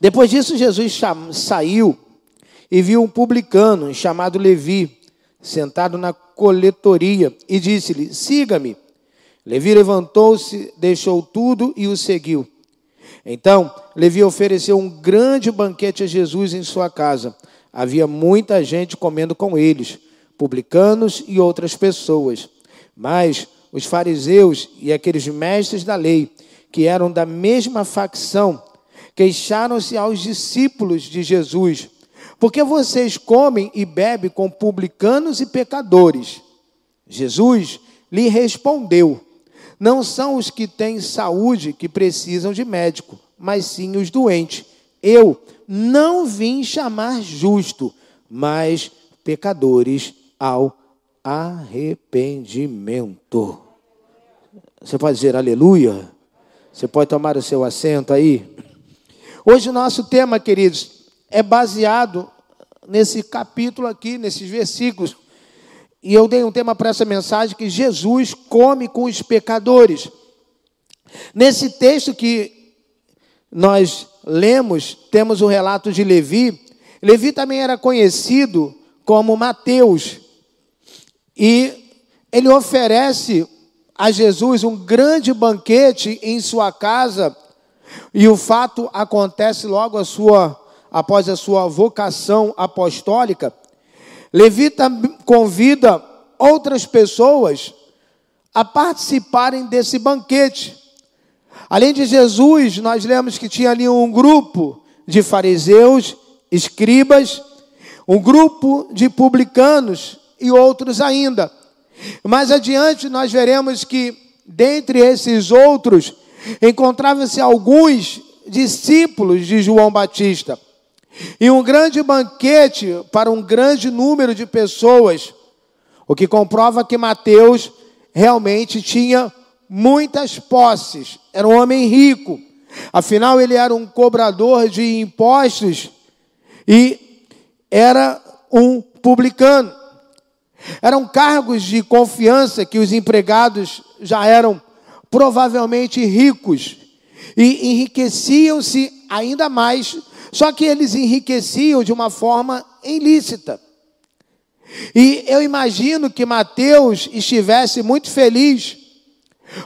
Depois disso, Jesus saiu e viu um publicano chamado Levi, sentado na coletoria, e disse-lhe: Siga-me. Levi levantou-se, deixou tudo e o seguiu. Então, Levi ofereceu um grande banquete a Jesus em sua casa. Havia muita gente comendo com eles, publicanos e outras pessoas. Mas os fariseus e aqueles mestres da lei, que eram da mesma facção, queixaram-se aos discípulos de Jesus porque vocês comem e bebem com publicanos e pecadores. Jesus lhe respondeu: Não são os que têm saúde que precisam de médico, mas sim os doentes. Eu não vim chamar justo, mas pecadores ao arrependimento. Você pode dizer aleluia? Você pode tomar o seu assento aí? Hoje o nosso tema, queridos, é baseado nesse capítulo aqui, nesses versículos. E eu dei um tema para essa mensagem que Jesus come com os pecadores. Nesse texto que nós lemos, temos o relato de Levi. Levi também era conhecido como Mateus. E ele oferece a Jesus um grande banquete em sua casa. E o fato acontece logo a sua após a sua vocação apostólica, Levi convida outras pessoas a participarem desse banquete. Além de Jesus, nós lemos que tinha ali um grupo de fariseus, escribas, um grupo de publicanos e outros ainda. Mais adiante, nós veremos que, dentre esses outros, encontravam-se alguns discípulos de João Batista. E um grande banquete para um grande número de pessoas, o que comprova que Mateus realmente tinha muitas posses, era um homem rico, afinal, ele era um cobrador de impostos e era um publicano. Eram cargos de confiança que os empregados já eram provavelmente ricos e enriqueciam-se ainda mais só que eles enriqueciam de uma forma ilícita. E eu imagino que Mateus estivesse muito feliz,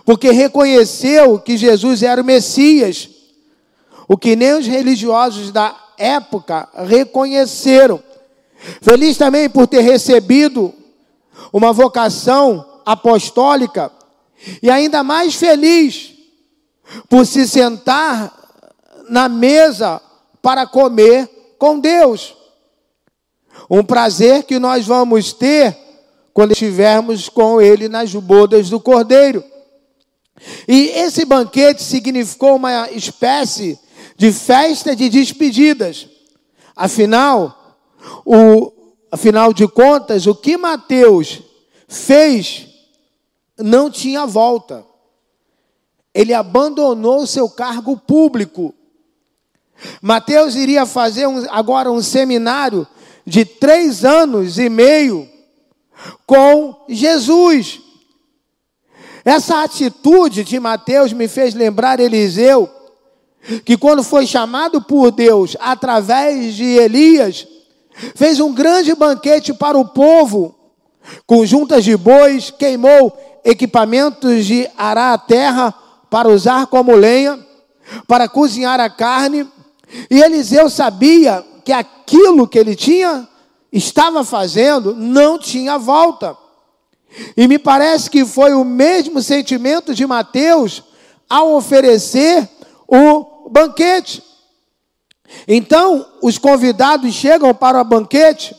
porque reconheceu que Jesus era o Messias, o que nem os religiosos da época reconheceram. Feliz também por ter recebido uma vocação apostólica, e ainda mais feliz por se sentar na mesa para comer com Deus. Um prazer que nós vamos ter quando estivermos com Ele nas bodas do Cordeiro. E esse banquete significou uma espécie de festa de despedidas. Afinal, o, afinal de contas, o que Mateus fez não tinha volta. Ele abandonou seu cargo público Mateus iria fazer um, agora um seminário de três anos e meio com Jesus. Essa atitude de Mateus me fez lembrar Eliseu, que quando foi chamado por Deus através de Elias, fez um grande banquete para o povo, com juntas de bois, queimou equipamentos de arar a terra para usar como lenha, para cozinhar a carne, e Eliseu sabia que aquilo que ele tinha, estava fazendo, não tinha volta. E me parece que foi o mesmo sentimento de Mateus ao oferecer o banquete. Então, os convidados chegam para o banquete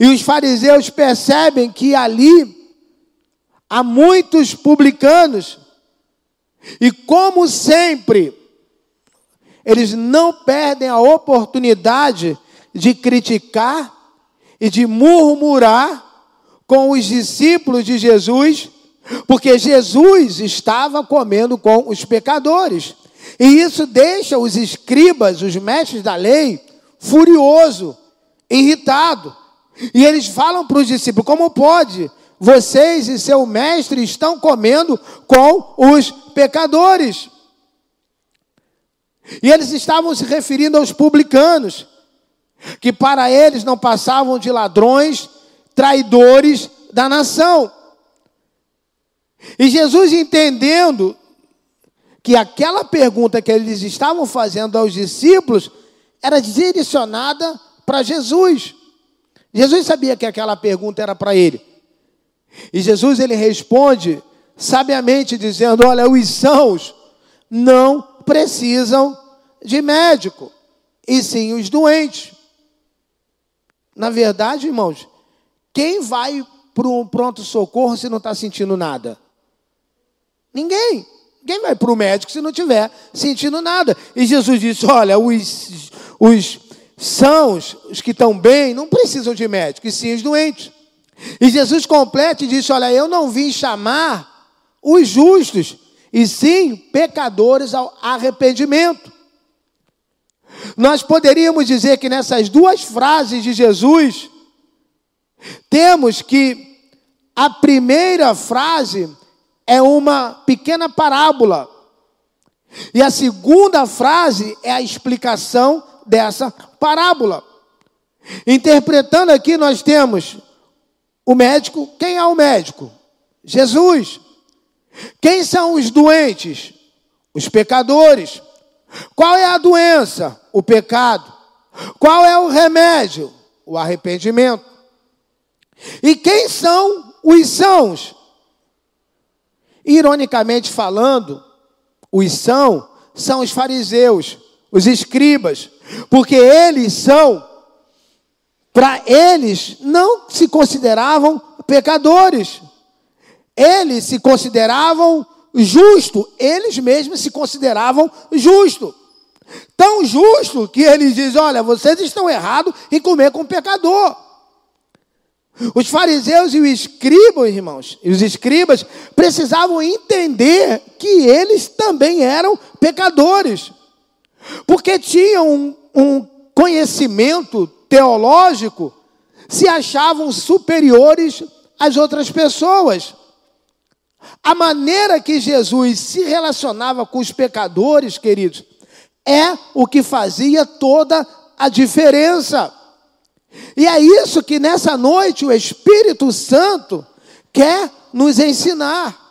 e os fariseus percebem que ali há muitos publicanos. E como sempre, eles não perdem a oportunidade de criticar e de murmurar com os discípulos de Jesus, porque Jesus estava comendo com os pecadores. E isso deixa os escribas, os mestres da lei, furioso, irritado. E eles falam para os discípulos: como pode? Vocês e seu mestre estão comendo com os pecadores. E eles estavam se referindo aos publicanos, que para eles não passavam de ladrões, traidores da nação. E Jesus, entendendo que aquela pergunta que eles estavam fazendo aos discípulos era direcionada para Jesus. Jesus sabia que aquela pergunta era para ele. E Jesus ele responde sabiamente dizendo: "Olha, os sãos não precisam de médico, e sim os doentes". Na verdade, irmãos, quem vai para um pronto-socorro se não está sentindo nada? Ninguém. Ninguém vai para o médico se não tiver sentindo nada. E Jesus disse: Olha, os, os sãos, os que estão bem, não precisam de médico, e sim os doentes. E Jesus completa e disse: Olha, eu não vim chamar os justos, e sim pecadores ao arrependimento. Nós poderíamos dizer que nessas duas frases de Jesus, temos que a primeira frase é uma pequena parábola. E a segunda frase é a explicação dessa parábola. Interpretando aqui, nós temos o médico. Quem é o médico? Jesus. Quem são os doentes? Os pecadores. Qual é a doença? O pecado. Qual é o remédio? O arrependimento. E quem são os sãos? Ironicamente falando, os são são os fariseus, os escribas, porque eles são para eles não se consideravam pecadores. Eles se consideravam justo, eles mesmos se consideravam justo. Tão justo que eles dizem: "Olha, vocês estão errados em comer com pecador". Os fariseus e os escribas, irmãos, e os escribas precisavam entender que eles também eram pecadores, porque tinham um, um conhecimento teológico, se achavam superiores às outras pessoas. A maneira que Jesus se relacionava com os pecadores, queridos, é o que fazia toda a diferença. E é isso que nessa noite o Espírito Santo quer nos ensinar.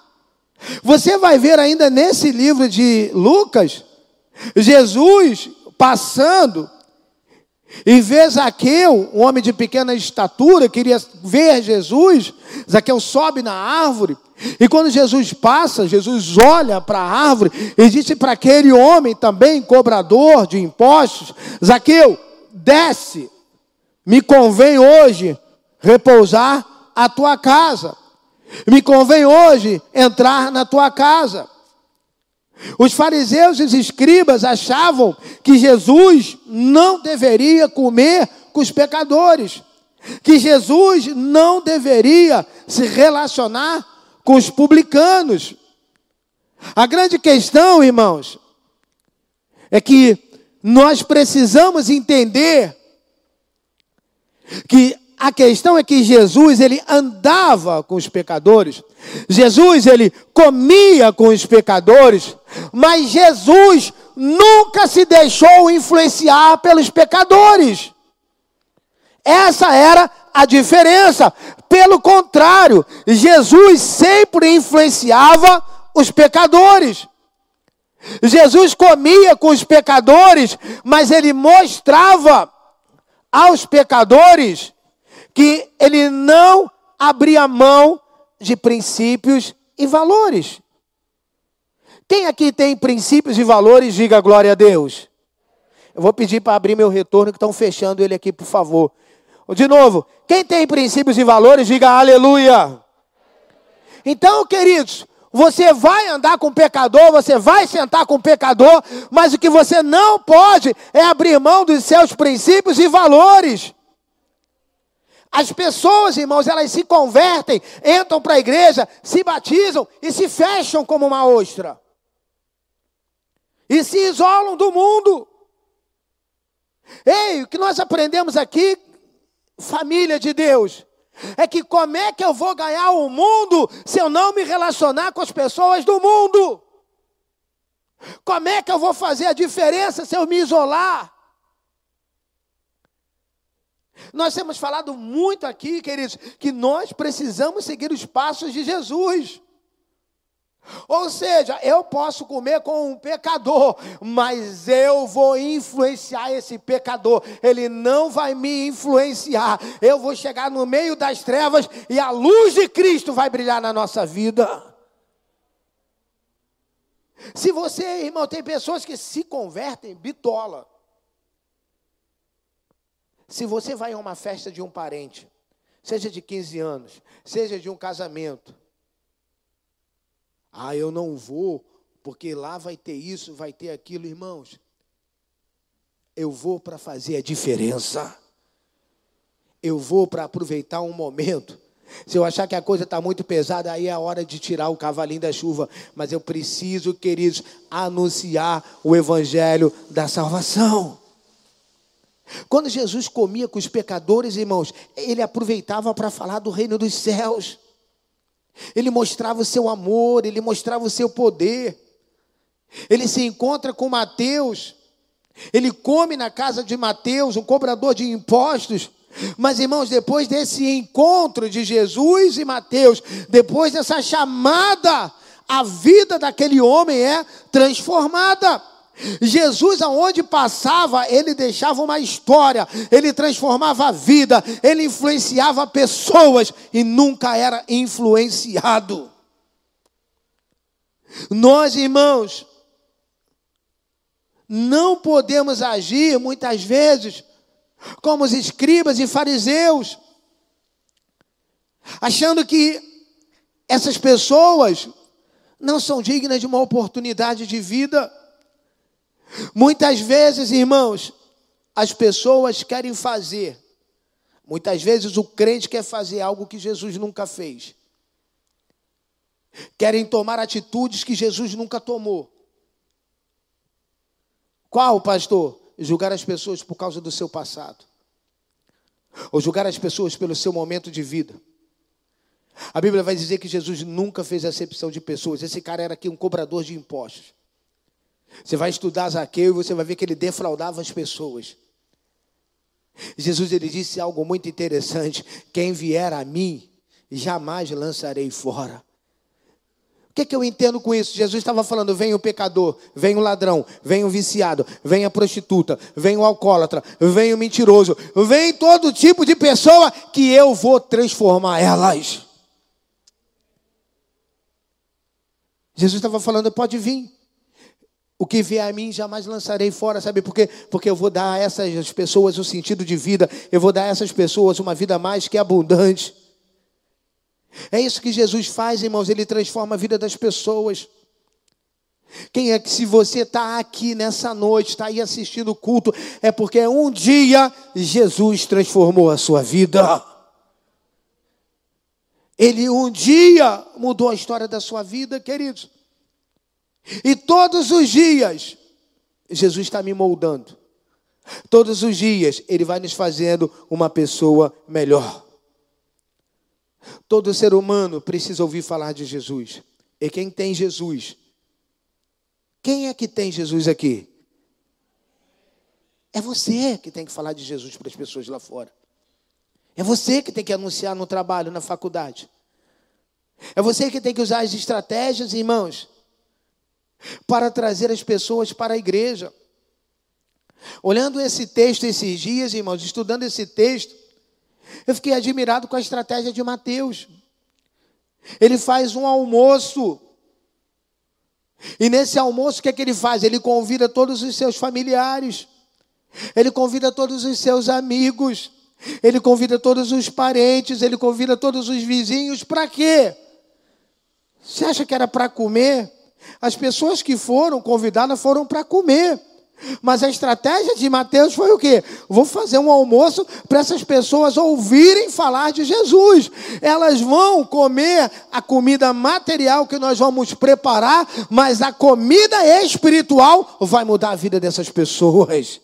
Você vai ver ainda nesse livro de Lucas, Jesus passando e vê Zaqueu, um homem de pequena estatura, queria ver Jesus. Zaqueu sobe na árvore. E quando Jesus passa, Jesus olha para a árvore e disse para aquele homem também, cobrador de impostos: Zaqueu, desce, me convém hoje repousar a tua casa. Me convém hoje entrar na tua casa. Os fariseus e os escribas achavam que Jesus não deveria comer com os pecadores, que Jesus não deveria se relacionar com os publicanos. A grande questão, irmãos, é que nós precisamos entender que a questão é que Jesus ele andava com os pecadores. Jesus ele comia com os pecadores, mas Jesus nunca se deixou influenciar pelos pecadores. Essa era a diferença. Pelo contrário, Jesus sempre influenciava os pecadores. Jesus comia com os pecadores, mas ele mostrava aos pecadores que ele não abria mão de princípios e valores. Quem aqui tem princípios e valores, diga glória a Deus. Eu vou pedir para abrir meu retorno, que estão fechando ele aqui, por favor. De novo, quem tem princípios e valores, diga aleluia. Então, queridos, você vai andar com pecador, você vai sentar com pecador, mas o que você não pode é abrir mão dos seus princípios e valores. As pessoas, irmãos, elas se convertem, entram para a igreja, se batizam e se fecham como uma ostra. E se isolam do mundo. Ei, o que nós aprendemos aqui, família de Deus, é que como é que eu vou ganhar o mundo se eu não me relacionar com as pessoas do mundo? Como é que eu vou fazer a diferença se eu me isolar? Nós temos falado muito aqui, queridos, que nós precisamos seguir os passos de Jesus. Ou seja, eu posso comer com um pecador, mas eu vou influenciar esse pecador. Ele não vai me influenciar. Eu vou chegar no meio das trevas e a luz de Cristo vai brilhar na nossa vida. Se você, irmão, tem pessoas que se convertem bitola. Se você vai a uma festa de um parente, seja de 15 anos, seja de um casamento, ah, eu não vou, porque lá vai ter isso, vai ter aquilo, irmãos. Eu vou para fazer a diferença. Eu vou para aproveitar um momento. Se eu achar que a coisa está muito pesada, aí é a hora de tirar o cavalinho da chuva. Mas eu preciso, queridos, anunciar o evangelho da salvação. Quando Jesus comia com os pecadores, irmãos, ele aproveitava para falar do reino dos céus. Ele mostrava o seu amor, ele mostrava o seu poder. Ele se encontra com Mateus, ele come na casa de Mateus, um cobrador de impostos. Mas, irmãos, depois desse encontro de Jesus e Mateus, depois dessa chamada, a vida daquele homem é transformada. Jesus, aonde passava, ele deixava uma história, ele transformava a vida, ele influenciava pessoas e nunca era influenciado. Nós, irmãos, não podemos agir muitas vezes como os escribas e fariseus, achando que essas pessoas não são dignas de uma oportunidade de vida. Muitas vezes, irmãos, as pessoas querem fazer, muitas vezes o crente quer fazer algo que Jesus nunca fez. Querem tomar atitudes que Jesus nunca tomou. Qual, pastor? Julgar as pessoas por causa do seu passado. Ou julgar as pessoas pelo seu momento de vida. A Bíblia vai dizer que Jesus nunca fez acepção de pessoas. Esse cara era aqui um cobrador de impostos. Você vai estudar Zaqueu e você vai ver que ele defraudava as pessoas. Jesus ele disse algo muito interessante: quem vier a mim, jamais lançarei fora. O que, é que eu entendo com isso? Jesus estava falando: vem o pecador, vem o ladrão, vem o viciado, vem a prostituta, vem o alcoólatra, vem o mentiroso, vem todo tipo de pessoa que eu vou transformar elas. Jesus estava falando: pode vir. O que vier a mim jamais lançarei fora, sabe por quê? Porque eu vou dar a essas pessoas um sentido de vida, eu vou dar a essas pessoas uma vida mais que abundante. É isso que Jesus faz, irmãos, ele transforma a vida das pessoas. Quem é que, se você está aqui nessa noite, está aí assistindo o culto, é porque um dia Jesus transformou a sua vida. Ele um dia mudou a história da sua vida, queridos. E todos os dias, Jesus está me moldando. Todos os dias, Ele vai nos fazendo uma pessoa melhor. Todo ser humano precisa ouvir falar de Jesus. E quem tem Jesus? Quem é que tem Jesus aqui? É você que tem que falar de Jesus para as pessoas lá fora. É você que tem que anunciar no trabalho, na faculdade. É você que tem que usar as estratégias, irmãos, para trazer as pessoas para a igreja. Olhando esse texto esses dias, irmãos, estudando esse texto, eu fiquei admirado com a estratégia de Mateus. Ele faz um almoço. E nesse almoço, o que é que ele faz? Ele convida todos os seus familiares. Ele convida todos os seus amigos. Ele convida todos os parentes. Ele convida todos os vizinhos. Para quê? Você acha que era para comer? As pessoas que foram convidadas foram para comer. Mas a estratégia de Mateus foi o quê? Vou fazer um almoço para essas pessoas ouvirem falar de Jesus. Elas vão comer a comida material que nós vamos preparar, mas a comida espiritual vai mudar a vida dessas pessoas.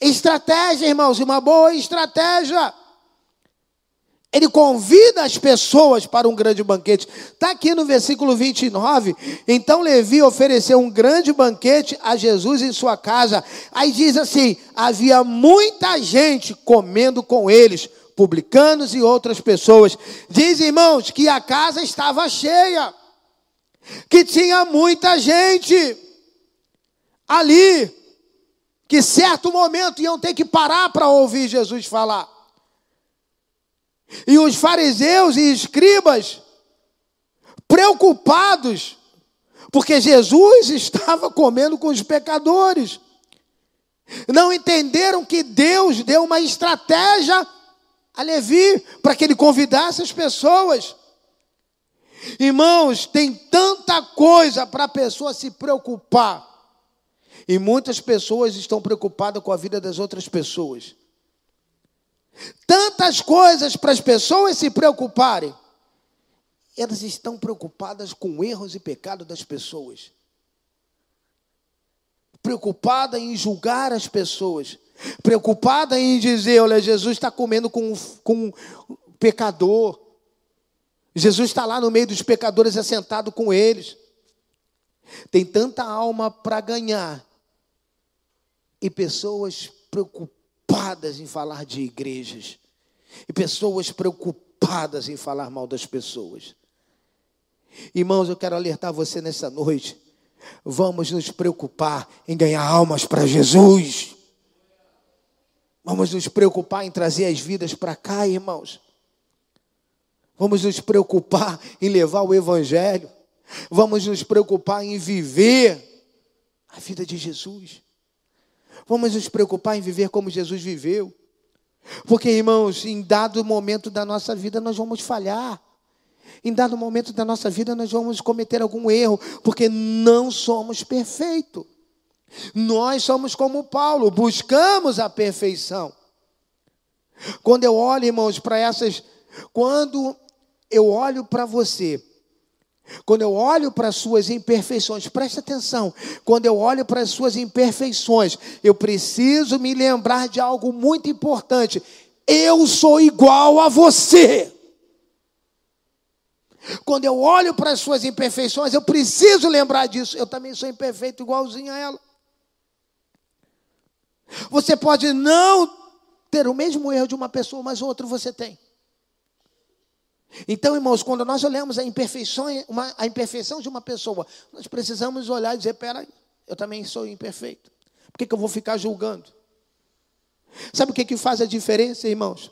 Estratégia, irmãos, uma boa estratégia. Ele convida as pessoas para um grande banquete. Está aqui no versículo 29. Então Levi ofereceu um grande banquete a Jesus em sua casa. Aí diz assim: havia muita gente comendo com eles, publicanos e outras pessoas. Diz, irmãos, que a casa estava cheia, que tinha muita gente ali, que certo momento iam ter que parar para ouvir Jesus falar. E os fariseus e escribas, preocupados, porque Jesus estava comendo com os pecadores, não entenderam que Deus deu uma estratégia a Levi para que ele convidasse as pessoas. Irmãos, tem tanta coisa para a pessoa se preocupar. E muitas pessoas estão preocupadas com a vida das outras pessoas. Tantas coisas para as pessoas se preocuparem. Elas estão preocupadas com erros e pecados das pessoas. Preocupada em julgar as pessoas. Preocupada em dizer: olha, Jesus está comendo com, com um pecador. Jesus está lá no meio dos pecadores, assentado com eles. Tem tanta alma para ganhar. E pessoas preocupadas preocupadas em falar de igrejas e pessoas preocupadas em falar mal das pessoas. Irmãos, eu quero alertar você nessa noite. Vamos nos preocupar em ganhar almas para Jesus. Vamos nos preocupar em trazer as vidas para cá, irmãos. Vamos nos preocupar em levar o Evangelho. Vamos nos preocupar em viver a vida de Jesus. Vamos nos preocupar em viver como Jesus viveu. Porque, irmãos, em dado momento da nossa vida nós vamos falhar. Em dado momento da nossa vida nós vamos cometer algum erro, porque não somos perfeitos. Nós somos como Paulo, buscamos a perfeição. Quando eu olho, irmãos, para essas. Quando eu olho para você quando eu olho para as suas imperfeições, preste atenção, quando eu olho para as suas imperfeições, eu preciso me lembrar de algo muito importante. Eu sou igual a você. Quando eu olho para as suas imperfeições, eu preciso lembrar disso. Eu também sou imperfeito igualzinho a ela. Você pode não ter o mesmo erro de uma pessoa, mas outro você tem. Então, irmãos, quando nós olhamos a imperfeição, uma, a imperfeição de uma pessoa, nós precisamos olhar e dizer: peraí, eu também sou imperfeito. Por que, que eu vou ficar julgando? Sabe o que, que faz a diferença, irmãos?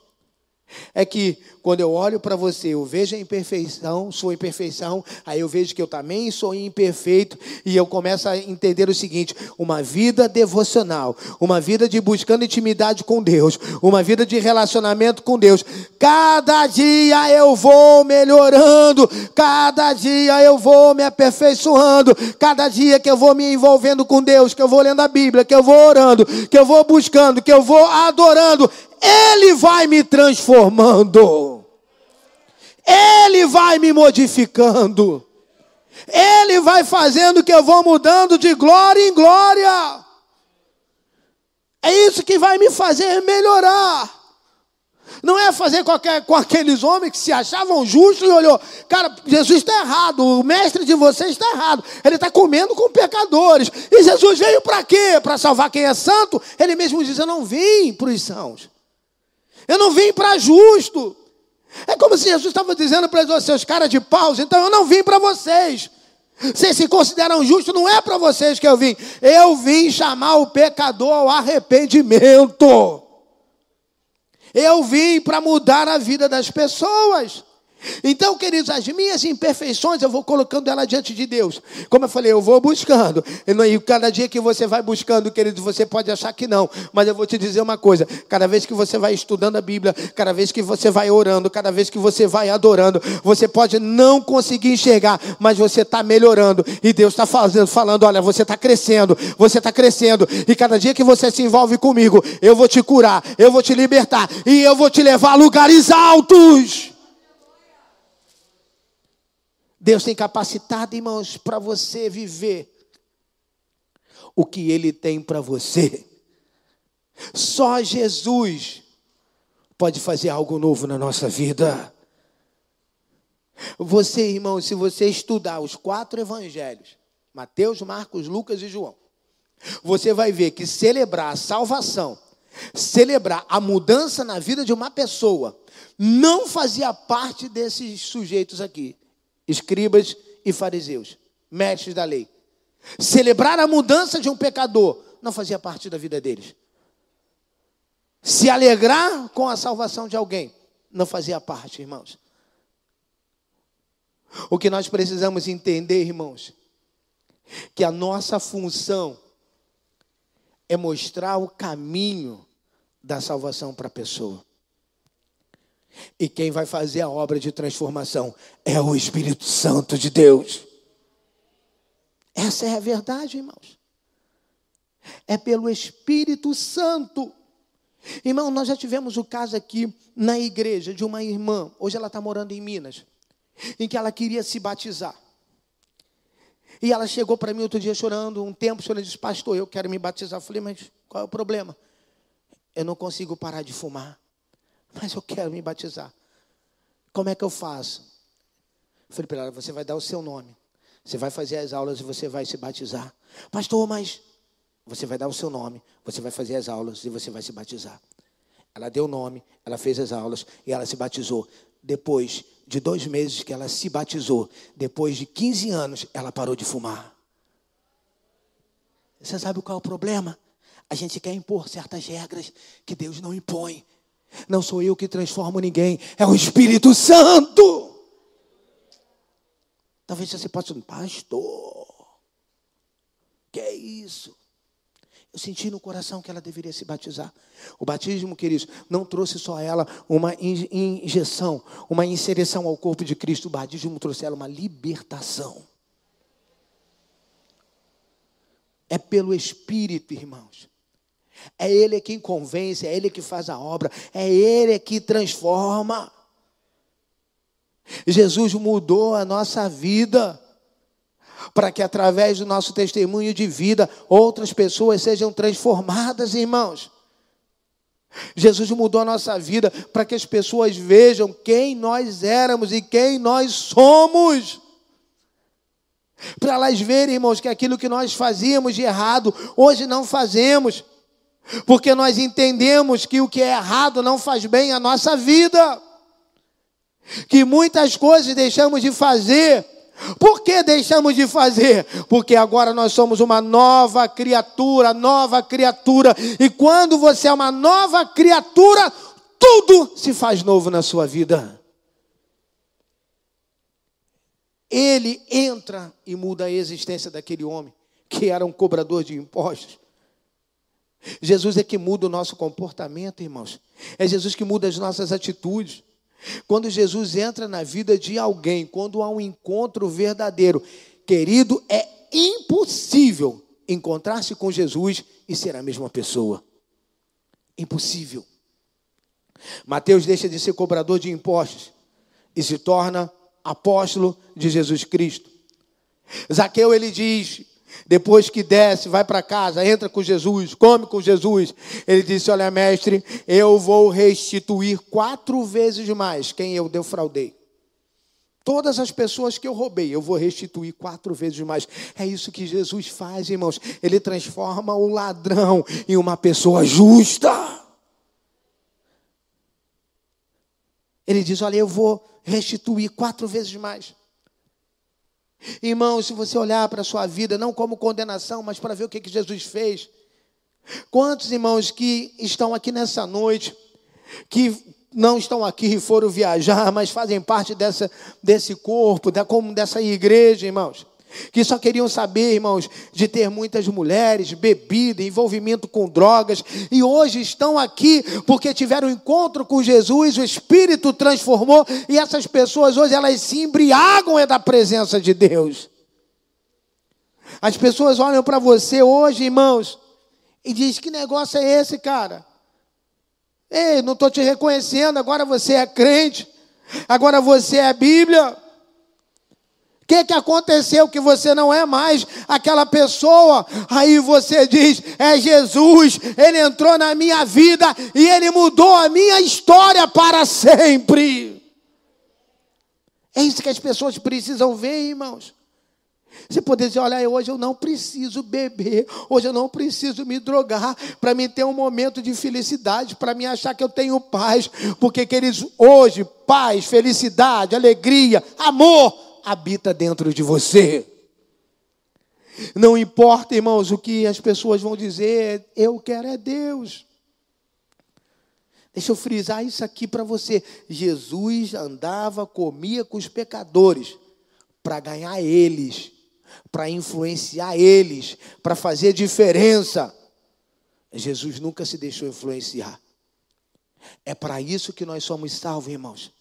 É que quando eu olho para você, eu vejo a imperfeição, sua imperfeição, aí eu vejo que eu também sou imperfeito, e eu começo a entender o seguinte: uma vida devocional, uma vida de buscando intimidade com Deus, uma vida de relacionamento com Deus. Cada dia eu vou melhorando, cada dia eu vou me aperfeiçoando, cada dia que eu vou me envolvendo com Deus, que eu vou lendo a Bíblia, que eu vou orando, que eu vou buscando, que eu vou adorando, ele vai me transformando. Ele vai me modificando. Ele vai fazendo que eu vou mudando de glória em glória. É isso que vai me fazer melhorar. Não é fazer qualquer, com aqueles homens que se achavam justos e olhou, cara, Jesus está errado, o mestre de vocês está errado, ele está comendo com pecadores. E Jesus veio para quê? Para salvar quem é santo? Ele mesmo diz: Eu não vim para os sãos, eu não vim para justo. É como se Jesus estava dizendo para os seus caras de paus, então eu não vim para vocês. Vocês se consideram justos, não é para vocês que eu vim. Eu vim chamar o pecador ao arrependimento. Eu vim para mudar a vida das pessoas. Então, queridos, as minhas imperfeições eu vou colocando ela diante de Deus. Como eu falei, eu vou buscando. E cada dia que você vai buscando, queridos, você pode achar que não. Mas eu vou te dizer uma coisa: cada vez que você vai estudando a Bíblia, cada vez que você vai orando, cada vez que você vai adorando, você pode não conseguir enxergar, mas você está melhorando. E Deus está fazendo, falando: olha, você está crescendo, você está crescendo. E cada dia que você se envolve comigo, eu vou te curar, eu vou te libertar e eu vou te levar a lugares altos. Deus tem capacitado, irmãos, para você viver o que Ele tem para você. Só Jesus pode fazer algo novo na nossa vida. Você, irmão, se você estudar os quatro evangelhos, Mateus, Marcos, Lucas e João, você vai ver que celebrar a salvação, celebrar a mudança na vida de uma pessoa, não fazia parte desses sujeitos aqui, escribas e fariseus, mestres da lei. Celebrar a mudança de um pecador não fazia parte da vida deles. Se alegrar com a salvação de alguém não fazia parte, irmãos. O que nós precisamos entender, irmãos, que a nossa função é mostrar o caminho da salvação para a pessoa. E quem vai fazer a obra de transformação é o Espírito Santo de Deus. Essa é a verdade, irmãos. É pelo Espírito Santo. Irmão, nós já tivemos o caso aqui na igreja de uma irmã, hoje ela está morando em Minas, em que ela queria se batizar. E ela chegou para mim outro dia chorando, um tempo, chorando, disse, pastor, eu quero me batizar. Eu falei, mas qual é o problema? Eu não consigo parar de fumar, mas eu quero me batizar. Como é que eu faço? Eu falei para ela, você vai dar o seu nome. Você vai fazer as aulas e você vai se batizar. Pastor, mas você vai dar o seu nome, você vai fazer as aulas e você vai se batizar. Ela deu o nome, ela fez as aulas e ela se batizou. Depois de dois meses que ela se batizou, depois de 15 anos, ela parou de fumar. Você sabe qual é o problema? A gente quer impor certas regras que Deus não impõe. Não sou eu que transformo ninguém, é o Espírito Santo. Talvez você possa dizer, pastor, que é isso? Eu senti no coração que ela deveria se batizar. O batismo, queridos, não trouxe só a ela uma injeção, uma inserição ao corpo de Cristo. O batismo trouxe a ela uma libertação. É pelo Espírito, irmãos. É Ele quem convence, é Ele que faz a obra, é Ele que transforma. Jesus mudou a nossa vida para que através do nosso testemunho de vida outras pessoas sejam transformadas, irmãos. Jesus mudou a nossa vida para que as pessoas vejam quem nós éramos e quem nós somos. Para elas verem, irmãos, que aquilo que nós fazíamos de errado, hoje não fazemos, porque nós entendemos que o que é errado não faz bem à nossa vida, que muitas coisas deixamos de fazer por que deixamos de fazer? Porque agora nós somos uma nova criatura, nova criatura. E quando você é uma nova criatura, tudo se faz novo na sua vida. Ele entra e muda a existência daquele homem que era um cobrador de impostos. Jesus é que muda o nosso comportamento, irmãos. É Jesus que muda as nossas atitudes. Quando Jesus entra na vida de alguém, quando há um encontro verdadeiro, querido, é impossível encontrar-se com Jesus e ser a mesma pessoa. Impossível. Mateus deixa de ser cobrador de impostos e se torna apóstolo de Jesus Cristo. Zaqueu ele diz: depois que desce, vai para casa, entra com Jesus, come com Jesus. Ele disse: Olha, mestre, eu vou restituir quatro vezes mais quem eu defraudei. Todas as pessoas que eu roubei, eu vou restituir quatro vezes mais. É isso que Jesus faz, irmãos. Ele transforma o ladrão em uma pessoa justa. Ele diz: Olha, eu vou restituir quatro vezes mais. Irmão, se você olhar para a sua vida, não como condenação, mas para ver o que, que Jesus fez. Quantos irmãos que estão aqui nessa noite, que não estão aqui e foram viajar, mas fazem parte dessa, desse corpo, da, como dessa igreja, irmãos que só queriam saber, irmãos, de ter muitas mulheres, bebida, envolvimento com drogas, e hoje estão aqui porque tiveram um encontro com Jesus, o Espírito transformou, e essas pessoas hoje elas se embriagam é da presença de Deus. As pessoas olham para você hoje, irmãos, e diz: "Que negócio é esse, cara? Ei, não estou te reconhecendo, agora você é crente, agora você é Bíblia. O que, que aconteceu que você não é mais aquela pessoa? Aí você diz: é Jesus, ele entrou na minha vida e ele mudou a minha história para sempre. É isso que as pessoas precisam ver, irmãos. Você poder dizer, olha, hoje eu não preciso beber, hoje eu não preciso me drogar para me ter um momento de felicidade, para me achar que eu tenho paz, porque queridos, hoje paz, felicidade, alegria, amor habita dentro de você. Não importa, irmãos, o que as pessoas vão dizer, eu quero é Deus. Deixa eu frisar isso aqui para você. Jesus andava, comia com os pecadores para ganhar eles para influenciar eles, para fazer diferença. Jesus nunca se deixou influenciar. É para isso que nós somos salvos, irmãos.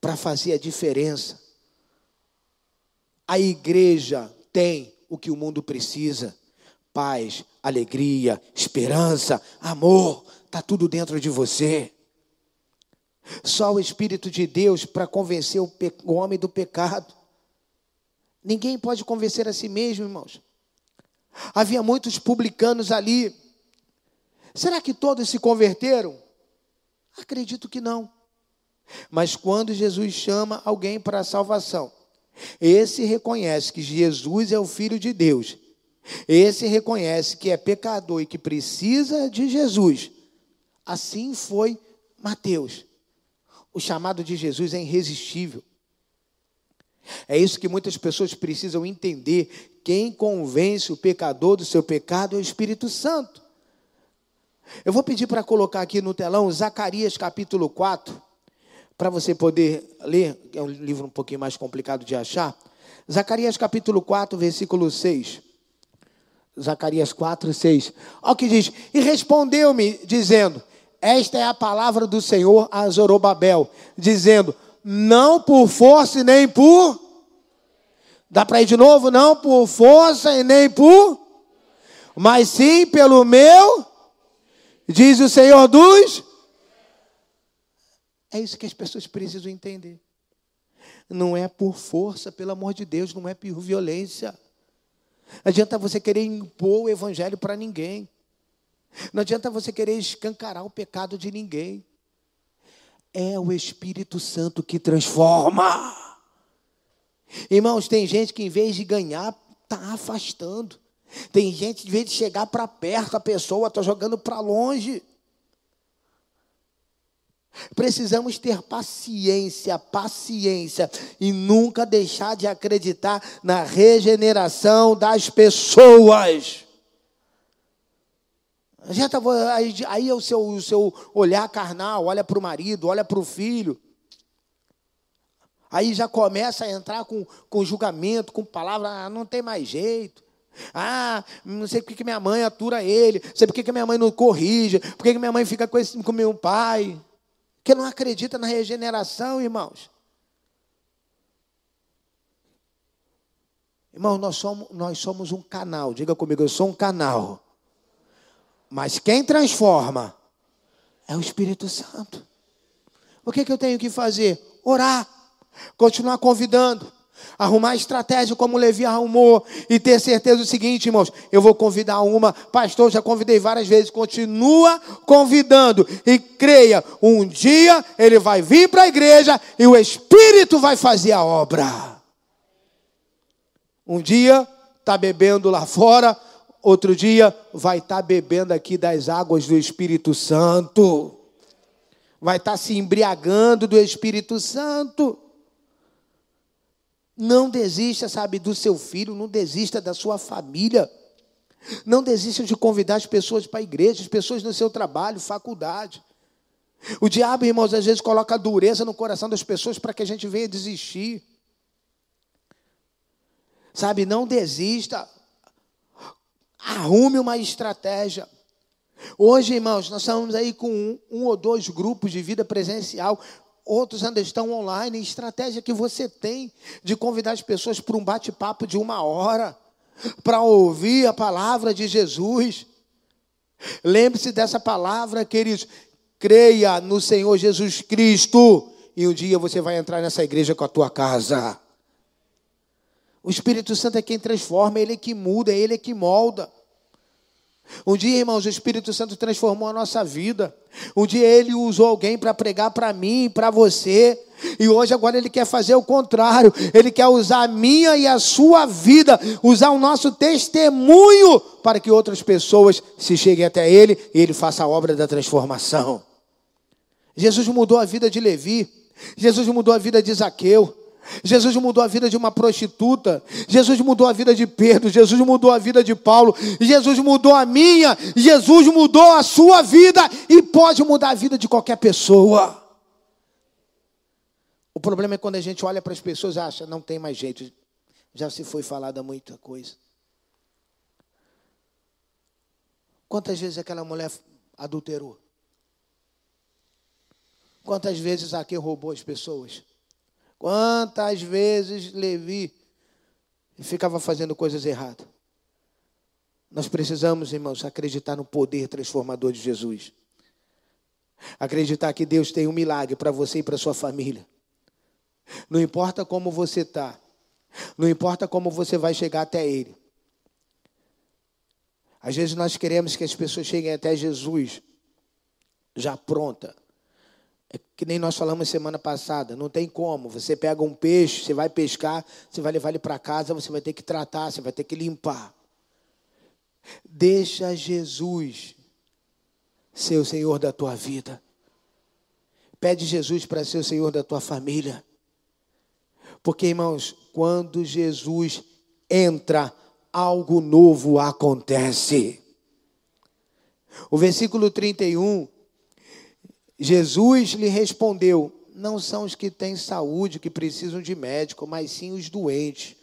Para fazer a diferença. A igreja tem o que o mundo precisa: paz, alegria, esperança, amor. Está tudo dentro de você. Só o Espírito de Deus para convencer o, o homem do pecado. Ninguém pode convencer a si mesmo, irmãos. Havia muitos publicanos ali. Será que todos se converteram? Acredito que não. Mas quando Jesus chama alguém para a salvação, esse reconhece que Jesus é o Filho de Deus, esse reconhece que é pecador e que precisa de Jesus. Assim foi Mateus. O chamado de Jesus é irresistível. É isso que muitas pessoas precisam entender. Quem convence o pecador do seu pecado é o Espírito Santo. Eu vou pedir para colocar aqui no telão Zacarias capítulo 4, para você poder ler, é um livro um pouquinho mais complicado de achar. Zacarias capítulo 4, versículo 6. Zacarias 4, 6. Olha o que diz: E respondeu-me, dizendo: Esta é a palavra do Senhor a Zorobabel, dizendo: não por força e nem por. Dá para ir de novo? Não por força e nem por. Mas sim pelo meu. Diz o Senhor dos. É isso que as pessoas precisam entender. Não é por força, pelo amor de Deus, não é por violência. Adianta você querer impor o evangelho para ninguém. Não adianta você querer escancarar o pecado de ninguém. É o Espírito Santo que transforma. Irmãos, tem gente que em vez de ganhar, está afastando. Tem gente, em vez de chegar para perto, a pessoa está jogando para longe. Precisamos ter paciência, paciência, e nunca deixar de acreditar na regeneração das pessoas. Tá, aí, aí é o seu, o seu olhar carnal, olha para o marido, olha para o filho. Aí já começa a entrar com, com julgamento, com palavra, ah, não tem mais jeito. Ah, não sei por que minha mãe atura ele, não sei por que minha mãe não corrige, por que minha mãe fica com, esse, com meu pai. Que não acredita na regeneração, irmãos. Irmão, nós somos, nós somos um canal. Diga comigo, eu sou um canal. Mas quem transforma é o Espírito Santo. O que, que eu tenho que fazer? Orar, continuar convidando, arrumar estratégia como Levi arrumou e ter certeza do seguinte, irmãos: eu vou convidar uma, pastor, já convidei várias vezes, continua convidando e creia, um dia ele vai vir para a igreja e o Espírito vai fazer a obra. Um dia está bebendo lá fora, outro dia vai estar tá bebendo aqui das águas do Espírito Santo. Vai estar tá se embriagando do Espírito Santo. Não desista, sabe, do seu filho, não desista da sua família. Não desista de convidar as pessoas para a igreja, as pessoas no seu trabalho, faculdade. O diabo, irmãos, às vezes coloca dureza no coração das pessoas para que a gente venha desistir. Sabe, não desista. Arrume uma estratégia. Hoje, irmãos, nós estamos aí com um, um, ou dois grupos de vida presencial, outros ainda estão online. Estratégia que você tem de convidar as pessoas para um bate-papo de uma hora, para ouvir a palavra de Jesus. Lembre-se dessa palavra, queridos. Creia no Senhor Jesus Cristo, e um dia você vai entrar nessa igreja com a tua casa. O Espírito Santo é quem transforma, ele é que muda, ele é que molda. Um dia, irmãos, o Espírito Santo transformou a nossa vida. Um dia ele usou alguém para pregar para mim, para você. E hoje, agora, ele quer fazer o contrário. Ele quer usar a minha e a sua vida, usar o nosso testemunho para que outras pessoas se cheguem até ele e ele faça a obra da transformação. Jesus mudou a vida de Levi. Jesus mudou a vida de Zaqueu. Jesus mudou a vida de uma prostituta. Jesus mudou a vida de Pedro. Jesus mudou a vida de Paulo. Jesus mudou a minha. Jesus mudou a sua vida e pode mudar a vida de qualquer pessoa. O problema é quando a gente olha para as pessoas e acha, não tem mais jeito. Já se foi falada muita coisa. Quantas vezes aquela mulher adulterou? Quantas vezes aqui roubou as pessoas? Quantas vezes Levi ficava fazendo coisas erradas? Nós precisamos, irmãos, acreditar no poder transformador de Jesus. Acreditar que Deus tem um milagre para você e para sua família. Não importa como você está, não importa como você vai chegar até Ele. Às vezes nós queremos que as pessoas cheguem até Jesus já pronta, é que nem nós falamos semana passada, não tem como. Você pega um peixe, você vai pescar, você vai levar ele para casa, você vai ter que tratar, você vai ter que limpar. Deixa Jesus ser o Senhor da tua vida. Pede Jesus para ser o Senhor da tua família. Porque, irmãos, quando Jesus entra, algo novo acontece. O versículo 31 Jesus lhe respondeu: Não são os que têm saúde que precisam de médico, mas sim os doentes.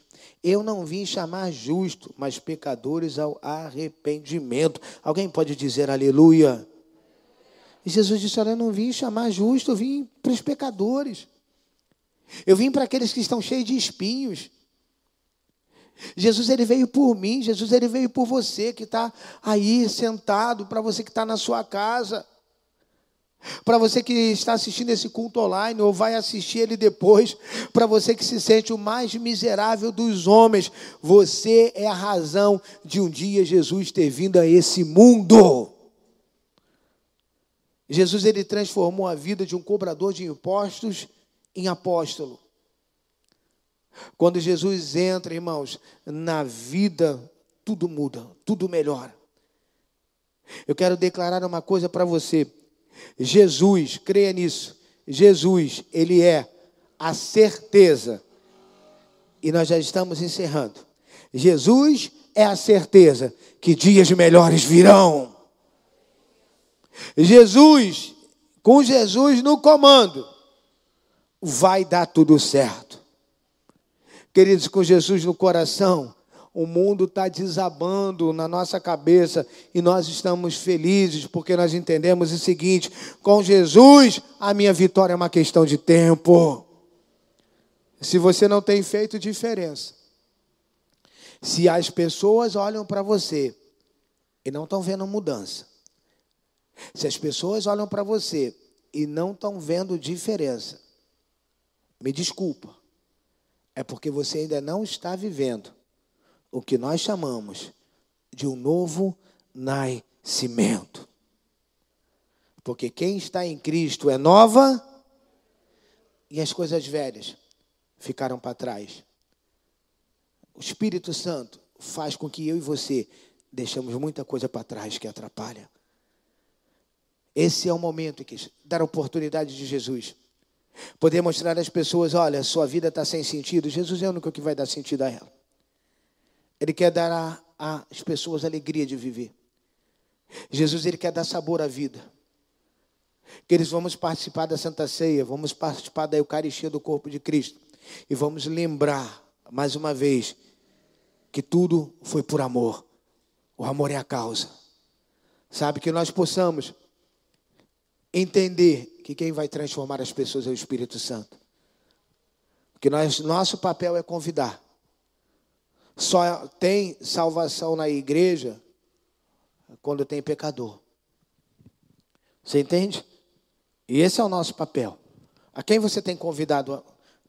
Eu não vim chamar justo, mas pecadores ao arrependimento. Alguém pode dizer aleluia? E Jesus disse: Olha, eu não vim chamar justo, eu vim para os pecadores. Eu vim para aqueles que estão cheios de espinhos. Jesus ele veio por mim, Jesus ele veio por você que está aí sentado, para você que está na sua casa. Para você que está assistindo esse culto online ou vai assistir ele depois, para você que se sente o mais miserável dos homens, você é a razão de um dia Jesus ter vindo a esse mundo. Jesus ele transformou a vida de um cobrador de impostos em apóstolo. Quando Jesus entra, irmãos, na vida tudo muda, tudo melhora. Eu quero declarar uma coisa para você. Jesus, creia nisso. Jesus, ele é a certeza. E nós já estamos encerrando. Jesus é a certeza que dias melhores virão. Jesus, com Jesus no comando, vai dar tudo certo. Queridos, com Jesus no coração, o mundo está desabando na nossa cabeça e nós estamos felizes porque nós entendemos o seguinte: com Jesus, a minha vitória é uma questão de tempo. Se você não tem feito diferença, se as pessoas olham para você e não estão vendo mudança, se as pessoas olham para você e não estão vendo diferença, me desculpa, é porque você ainda não está vivendo o que nós chamamos de um novo nascimento. Porque quem está em Cristo é nova e as coisas velhas ficaram para trás. O Espírito Santo faz com que eu e você deixamos muita coisa para trás que atrapalha. Esse é o momento que dar oportunidade de Jesus. Poder mostrar às pessoas, olha, sua vida está sem sentido. Jesus é o único que vai dar sentido a ela. Ele quer dar às pessoas alegria de viver. Jesus, Ele quer dar sabor à vida. Que eles vamos participar da Santa Ceia, vamos participar da Eucaristia do corpo de Cristo. E vamos lembrar, mais uma vez, que tudo foi por amor. O amor é a causa. Sabe, que nós possamos entender que quem vai transformar as pessoas é o Espírito Santo. Que nós, nosso papel é convidar só tem salvação na igreja quando tem pecador. Você entende? E esse é o nosso papel. A quem você tem convidado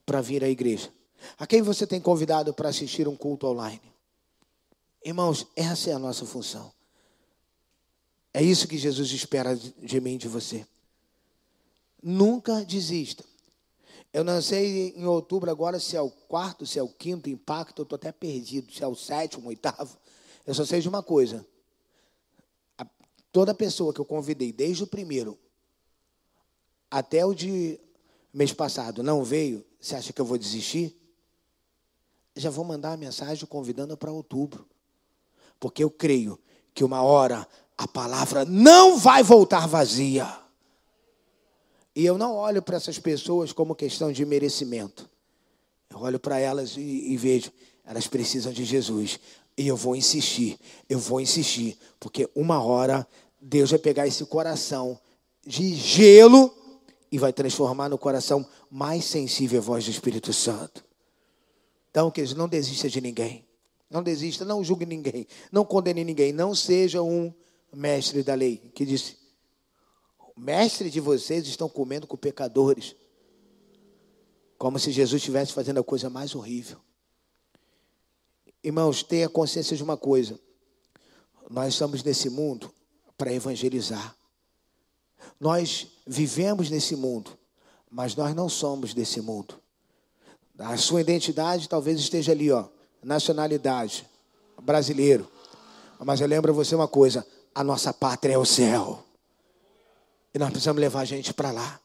para vir à igreja? A quem você tem convidado para assistir um culto online? Irmãos, essa é a nossa função. É isso que Jesus espera de mim e de você. Nunca desista. Eu não sei em outubro agora se é o quarto, se é o quinto impacto, eu estou até perdido, se é o sétimo, oitavo. Eu só sei de uma coisa. A, toda pessoa que eu convidei, desde o primeiro até o de mês passado, não veio, você acha que eu vou desistir? Já vou mandar a mensagem convidando para outubro. Porque eu creio que uma hora a palavra não vai voltar vazia. E eu não olho para essas pessoas como questão de merecimento. Eu olho para elas e, e, vejo, elas precisam de Jesus. E eu vou insistir, eu vou insistir, porque uma hora Deus vai pegar esse coração de gelo e vai transformar no coração mais sensível à voz do Espírito Santo. Então, queridos, não desista de ninguém. Não desista, não julgue ninguém, não condene ninguém, não seja um mestre da lei que disse: mestre de vocês estão comendo com pecadores. Como se Jesus estivesse fazendo a coisa mais horrível. Irmãos, tenha consciência de uma coisa. Nós estamos nesse mundo para evangelizar. Nós vivemos nesse mundo, mas nós não somos desse mundo. A sua identidade talvez esteja ali, ó, nacionalidade, brasileiro. Mas eu lembro a você uma coisa: a nossa pátria é o céu. E nós precisamos levar a gente para lá.